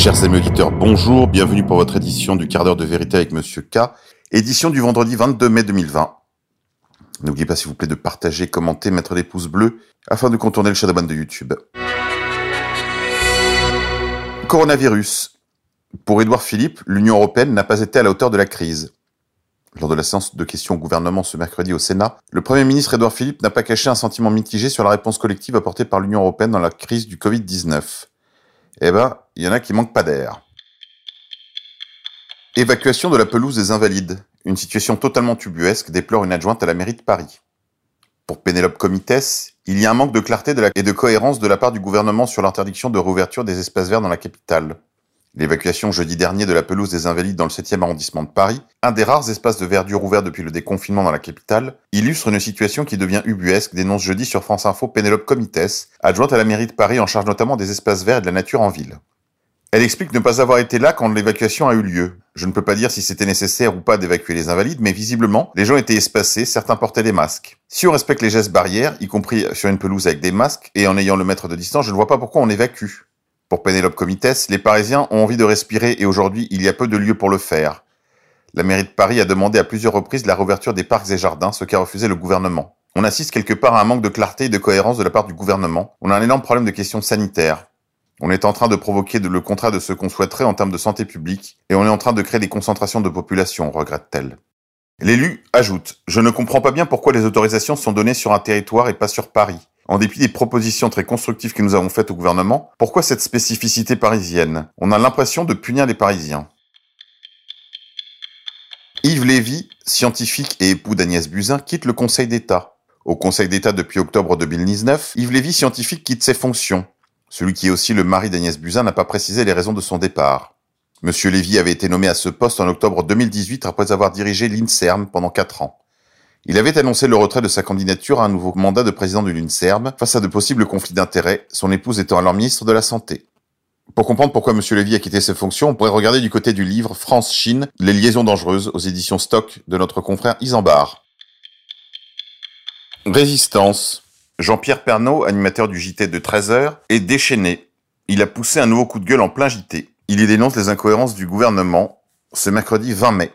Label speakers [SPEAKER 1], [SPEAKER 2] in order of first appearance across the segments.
[SPEAKER 1] Chers amis auditeurs, bonjour, bienvenue pour votre édition du quart d'heure de vérité avec Monsieur K, édition du vendredi 22 mai 2020. N'oubliez pas s'il vous plaît de partager, commenter, mettre des pouces bleus afin de contourner le shadowban de YouTube. Coronavirus. Pour Édouard Philippe, l'Union européenne n'a pas été à la hauteur de la crise. Lors de la séance de questions au gouvernement ce mercredi au Sénat, le Premier ministre Édouard Philippe n'a pas caché un sentiment mitigé sur la réponse collective apportée par l'Union européenne dans la crise du Covid-19. Eh ben, il y en a qui manquent pas d'air. Évacuation de la pelouse des Invalides. Une situation totalement tubuesque déplore une adjointe à la mairie de Paris. Pour Pénélope Comites, il y a un manque de clarté et de cohérence de la part du gouvernement sur l'interdiction de réouverture des espaces verts dans la capitale. L'évacuation jeudi dernier de la pelouse des Invalides dans le 7e arrondissement de Paris, un des rares espaces de verdure ouverts depuis le déconfinement dans la capitale, illustre une situation qui devient ubuesque, dénonce jeudi sur France Info Pénélope Comites, adjointe à la mairie de Paris en charge notamment des espaces verts et de la nature en ville. Elle explique ne pas avoir été là quand l'évacuation a eu lieu. Je ne peux pas dire si c'était nécessaire ou pas d'évacuer les invalides, mais visiblement, les gens étaient espacés, certains portaient des masques. Si on respecte les gestes barrières, y compris sur une pelouse avec des masques, et en ayant le mètre de distance, je ne vois pas pourquoi on évacue. Pour Pénélope Comites, les Parisiens ont envie de respirer et aujourd'hui, il y a peu de lieux pour le faire. La mairie de Paris a demandé à plusieurs reprises la réouverture des parcs et jardins, ce qu'a refusé le gouvernement. On assiste quelque part à un manque de clarté et de cohérence de la part du gouvernement. On a un énorme problème de questions sanitaires. On est en train de provoquer le contraire de ce qu'on souhaiterait en termes de santé publique, et on est en train de créer des concentrations de population, regrette-t-elle. L'élu ajoute Je ne comprends pas bien pourquoi les autorisations sont données sur un territoire et pas sur Paris. En dépit des propositions très constructives que nous avons faites au gouvernement, pourquoi cette spécificité parisienne? On a l'impression de punir les Parisiens. Yves Lévy, scientifique et époux d'Agnès Buzyn, quitte le Conseil d'État. Au Conseil d'État depuis octobre 2019, Yves Lévy, scientifique, quitte ses fonctions. Celui qui est aussi le mari d'Agnès Buzyn n'a pas précisé les raisons de son départ. Monsieur Lévy avait été nommé à ce poste en octobre 2018 après avoir dirigé l'INSERM pendant quatre ans. Il avait annoncé le retrait de sa candidature à un nouveau mandat de président de l'INSERM face à de possibles conflits d'intérêts, son épouse étant alors ministre de la Santé. Pour comprendre pourquoi Monsieur Lévy a quitté ses fonctions, on pourrait regarder du côté du livre France-Chine, les liaisons dangereuses aux éditions Stock de notre confrère Isambard. Résistance. Jean-Pierre Pernaud, animateur du JT de 13h, est déchaîné. Il a poussé un nouveau coup de gueule en plein JT. Il y dénonce les incohérences du gouvernement. Ce mercredi 20 mai.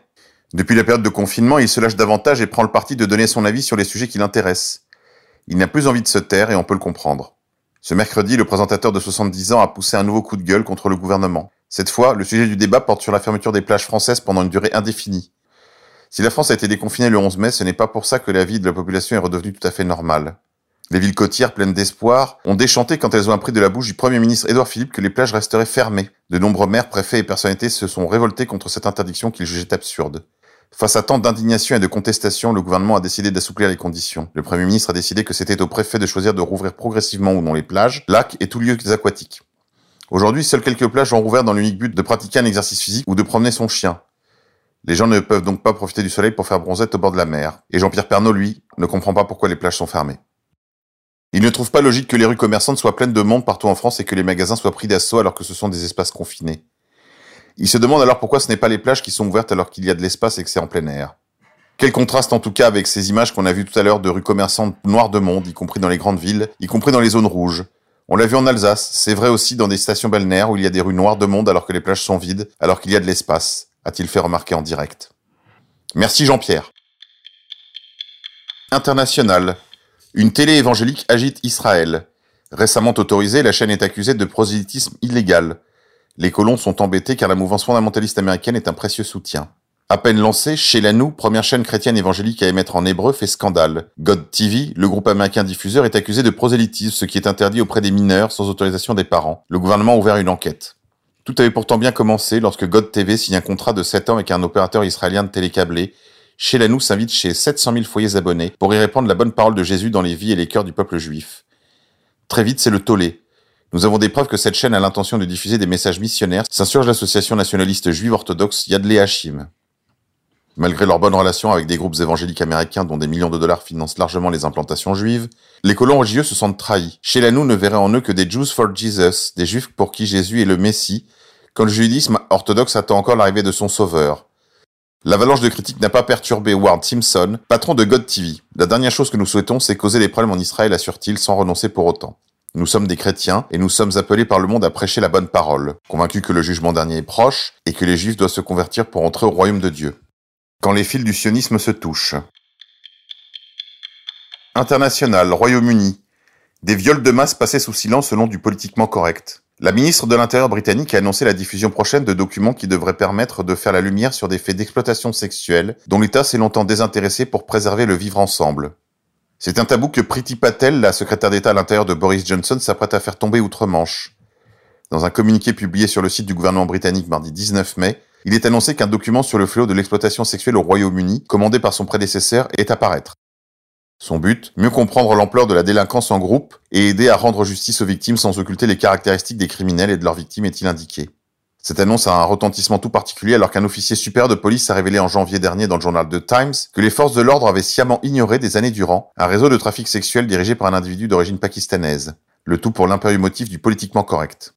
[SPEAKER 1] Depuis la période de confinement, il se lâche davantage et prend le parti de donner son avis sur les sujets qui l'intéressent. Il n'a plus envie de se taire et on peut le comprendre. Ce mercredi, le présentateur de 70 ans a poussé un nouveau coup de gueule contre le gouvernement. Cette fois, le sujet du débat porte sur la fermeture des plages françaises pendant une durée indéfinie. Si la France a été déconfinée le 11 mai, ce n'est pas pour ça que la vie de la population est redevenue tout à fait normale. Les villes côtières pleines d'espoir ont déchanté quand elles ont appris de la bouche du Premier ministre Édouard Philippe que les plages resteraient fermées. De nombreux maires, préfets et personnalités se sont révoltés contre cette interdiction qu'ils jugeaient absurde. Face à tant d'indignation et de contestation, le gouvernement a décidé d'assouplir les conditions. Le Premier ministre a décidé que c'était au préfet de choisir de rouvrir progressivement ou non les plages, lacs et tous lieux aquatiques. Aujourd'hui, seules quelques plages ont rouvert dans l'unique but de pratiquer un exercice physique ou de promener son chien. Les gens ne peuvent donc pas profiter du soleil pour faire bronzette au bord de la mer. Et Jean-Pierre Pernaud, lui, ne comprend pas pourquoi les plages sont fermées. Il ne trouve pas logique que les rues commerçantes soient pleines de monde partout en France et que les magasins soient pris d'assaut alors que ce sont des espaces confinés. Il se demande alors pourquoi ce n'est pas les plages qui sont ouvertes alors qu'il y a de l'espace et que c'est en plein air. Quel contraste en tout cas avec ces images qu'on a vues tout à l'heure de rues commerçantes noires de monde, y compris dans les grandes villes, y compris dans les zones rouges. On l'a vu en Alsace, c'est vrai aussi dans des stations balnéaires où il y a des rues noires de monde alors que les plages sont vides, alors qu'il y a de l'espace, a-t-il fait remarquer en direct. Merci Jean-Pierre. International. Une télé évangélique agite Israël. Récemment autorisée, la chaîne est accusée de prosélytisme illégal. Les colons sont embêtés car la mouvance fondamentaliste américaine est un précieux soutien. À peine lancée, chez Lanou, première chaîne chrétienne évangélique à émettre en hébreu, fait scandale. God TV, le groupe américain diffuseur, est accusé de prosélytisme, ce qui est interdit auprès des mineurs sans autorisation des parents. Le gouvernement a ouvert une enquête. Tout avait pourtant bien commencé lorsque God TV signe un contrat de 7 ans avec un opérateur israélien de télécablé chez Lanou s'invite chez 700 000 foyers abonnés pour y répandre la bonne parole de Jésus dans les vies et les cœurs du peuple juif. Très vite, c'est le tollé. Nous avons des preuves que cette chaîne a l'intention de diffuser des messages missionnaires, s'insurge l'association nationaliste juive orthodoxe Yad Hashim. Malgré leur bonne relation avec des groupes évangéliques américains dont des millions de dollars financent largement les implantations juives, les colons religieux se sentent trahis. Chez Lanou ne verrait en eux que des Jews for Jesus, des juifs pour qui Jésus est le Messie, quand le judaïsme orthodoxe attend encore l'arrivée de son sauveur. L'avalanche de critiques n'a pas perturbé Ward Simpson, patron de God TV. La dernière chose que nous souhaitons, c'est causer des problèmes en Israël, assure-t-il, sans renoncer pour autant. Nous sommes des chrétiens et nous sommes appelés par le monde à prêcher la bonne parole, convaincus que le jugement dernier est proche et que les juifs doivent se convertir pour entrer au royaume de Dieu. Quand les fils du sionisme se touchent. International, Royaume-Uni. Des viols de masse passés sous silence selon du politiquement correct. La ministre de l'Intérieur britannique a annoncé la diffusion prochaine de documents qui devraient permettre de faire la lumière sur des faits d'exploitation sexuelle dont l'État s'est longtemps désintéressé pour préserver le vivre ensemble. C'est un tabou que Priti Patel, la secrétaire d'État à l'intérieur de Boris Johnson, s'apprête à faire tomber outre-Manche. Dans un communiqué publié sur le site du gouvernement britannique mardi 19 mai, il est annoncé qu'un document sur le fléau de l'exploitation sexuelle au Royaume-Uni, commandé par son prédécesseur, est à paraître. Son but, mieux comprendre l'ampleur de la délinquance en groupe et aider à rendre justice aux victimes sans occulter les caractéristiques des criminels et de leurs victimes est-il indiqué. Cette annonce a un retentissement tout particulier alors qu'un officier supérieur de police a révélé en janvier dernier dans le journal The Times que les forces de l'ordre avaient sciemment ignoré des années durant un réseau de trafic sexuel dirigé par un individu d'origine pakistanaise. Le tout pour l'impérieux motif du politiquement correct.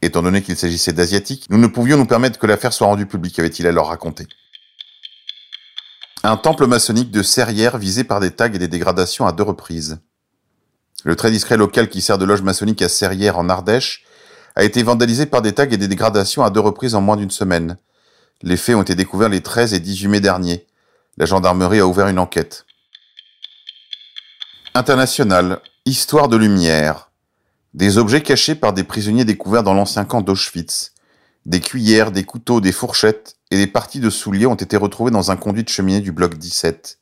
[SPEAKER 1] Étant donné qu'il s'agissait d'asiatiques, nous ne pouvions nous permettre que l'affaire soit rendue publique, avait-il alors raconté. Un temple maçonnique de Serrières visé par des tags et des dégradations à deux reprises. Le très discret local qui sert de loge maçonnique à Serrières en Ardèche a été vandalisé par des tags et des dégradations à deux reprises en moins d'une semaine. Les faits ont été découverts les 13 et 18 mai dernier. La gendarmerie a ouvert une enquête. International. Histoire de lumière. Des objets cachés par des prisonniers découverts dans l'ancien camp d'Auschwitz. Des cuillères, des couteaux, des fourchettes et des parties de souliers ont été retrouvés dans un conduit de cheminée du bloc 17.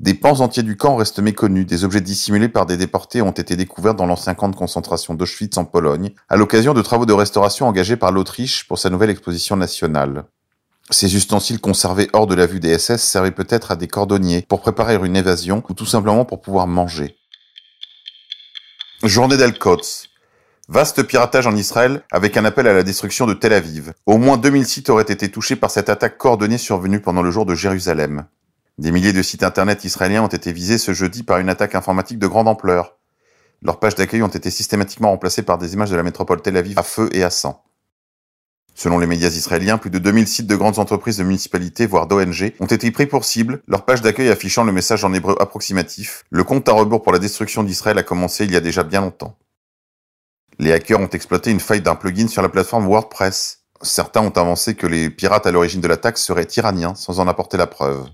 [SPEAKER 1] Des pans entiers du camp restent méconnus. Des objets dissimulés par des déportés ont été découverts dans l'ancien camp de concentration d'Auschwitz en Pologne, à l'occasion de travaux de restauration engagés par l'Autriche pour sa nouvelle exposition nationale. Ces ustensiles conservés hors de la vue des SS servaient peut-être à des cordonniers pour préparer une évasion ou tout simplement pour pouvoir manger. Journée d'Al-Quds. Vaste piratage en Israël avec un appel à la destruction de Tel Aviv. Au moins 2000 sites auraient été touchés par cette attaque coordonnée survenue pendant le jour de Jérusalem. Des milliers de sites internet israéliens ont été visés ce jeudi par une attaque informatique de grande ampleur. Leurs pages d'accueil ont été systématiquement remplacées par des images de la métropole Tel Aviv à feu et à sang. Selon les médias israéliens, plus de 2000 sites de grandes entreprises de municipalités, voire d'ONG, ont été pris pour cible, leur page d'accueil affichant le message en hébreu approximatif. Le compte à rebours pour la destruction d'Israël a commencé il y a déjà bien longtemps. Les hackers ont exploité une faille d'un plugin sur la plateforme WordPress. Certains ont avancé que les pirates à l'origine de l'attaque seraient iraniens sans en apporter la preuve.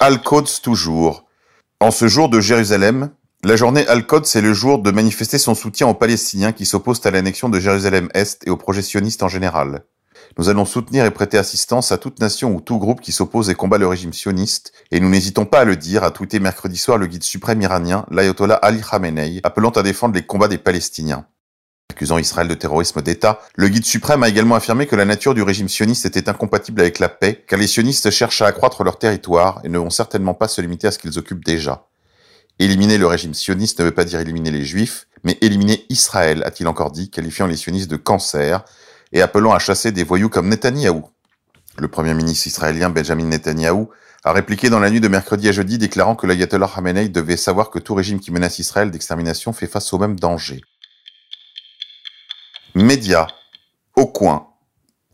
[SPEAKER 1] Al-Quds toujours. En ce jour de Jérusalem, la journée Al-Quds c'est le jour de manifester son soutien aux Palestiniens qui s'opposent à l'annexion de Jérusalem-Est et aux projets sionistes en général. Nous allons soutenir et prêter assistance à toute nation ou tout groupe qui s'oppose et combat le régime sioniste, et nous n'hésitons pas à le dire, à tweeter mercredi soir le guide suprême iranien, l'ayatollah Ali Khamenei, appelant à défendre les combats des Palestiniens. Accusant Israël de terrorisme d'État, le guide suprême a également affirmé que la nature du régime sioniste était incompatible avec la paix, car les sionistes cherchent à accroître leur territoire et ne vont certainement pas se limiter à ce qu'ils occupent déjà. Éliminer le régime sioniste ne veut pas dire éliminer les juifs, mais éliminer Israël, a-t-il encore dit, qualifiant les sionistes de cancer et appelant à chasser des voyous comme Netanyahou. Le premier ministre israélien Benjamin Netanyahou a répliqué dans la nuit de mercredi à jeudi déclarant que l'ayatollah Khamenei devait savoir que tout régime qui menace Israël d'extermination fait face au même danger. Média. Au coin.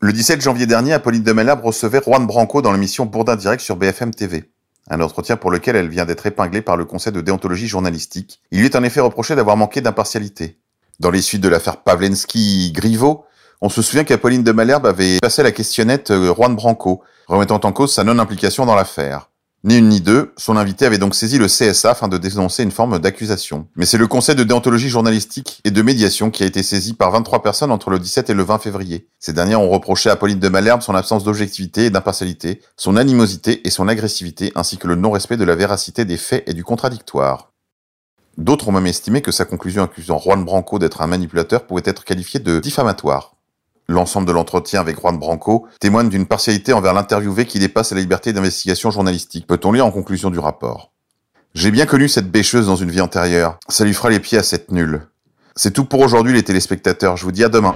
[SPEAKER 1] Le 17 janvier dernier, Apolline de Malherbe recevait Juan Branco dans l'émission Bourdin Direct sur BFM TV. Un entretien pour lequel elle vient d'être épinglée par le Conseil de déontologie journalistique. Il lui est en effet reproché d'avoir manqué d'impartialité. Dans les suites de l'affaire Pavlensky-Griveaux, on se souvient qu'Apolline de Malherbe avait passé la questionnette euh, Juan Branco, remettant en cause sa non-implication dans l'affaire. Ni une ni deux, son invité avait donc saisi le CSA afin de dénoncer une forme d'accusation. Mais c'est le Conseil de déontologie journalistique et de médiation qui a été saisi par 23 personnes entre le 17 et le 20 février. Ces dernières ont reproché à Pauline de Malherbe son absence d'objectivité et d'impartialité, son animosité et son agressivité, ainsi que le non-respect de la véracité des faits et du contradictoire. D'autres ont même estimé que sa conclusion accusant Juan Branco d'être un manipulateur pouvait être qualifiée de diffamatoire. L'ensemble de l'entretien avec Juan Branco témoigne d'une partialité envers l'interviewé qui dépasse la liberté d'investigation journalistique, peut-on lire en conclusion du rapport? J'ai bien connu cette bêcheuse dans une vie antérieure. Ça lui fera les pieds à cette nulle. C'est tout pour aujourd'hui les téléspectateurs, je vous dis à demain.